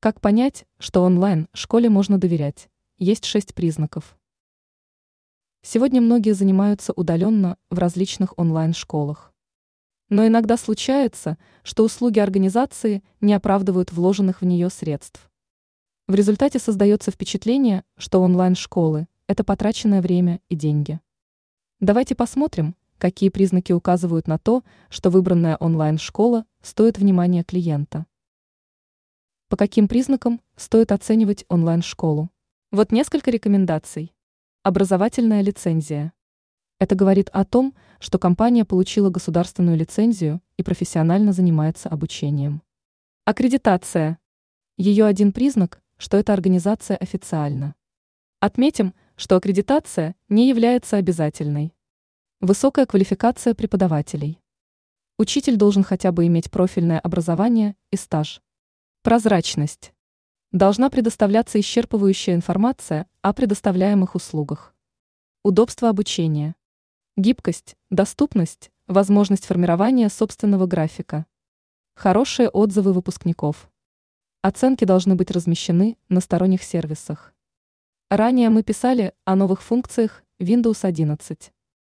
Как понять, что онлайн школе можно доверять? Есть шесть признаков. Сегодня многие занимаются удаленно в различных онлайн-школах. Но иногда случается, что услуги организации не оправдывают вложенных в нее средств. В результате создается впечатление, что онлайн-школы – это потраченное время и деньги. Давайте посмотрим, какие признаки указывают на то, что выбранная онлайн-школа стоит внимания клиента. По каким признакам стоит оценивать онлайн-школу? Вот несколько рекомендаций. Образовательная лицензия. Это говорит о том, что компания получила государственную лицензию и профессионально занимается обучением. Аккредитация. Ее один признак, что эта организация официальна. Отметим, что аккредитация не является обязательной. Высокая квалификация преподавателей. Учитель должен хотя бы иметь профильное образование и стаж. Прозрачность. Должна предоставляться исчерпывающая информация о предоставляемых услугах. Удобство обучения. Гибкость, доступность, возможность формирования собственного графика. Хорошие отзывы выпускников. Оценки должны быть размещены на сторонних сервисах. Ранее мы писали о новых функциях Windows 11.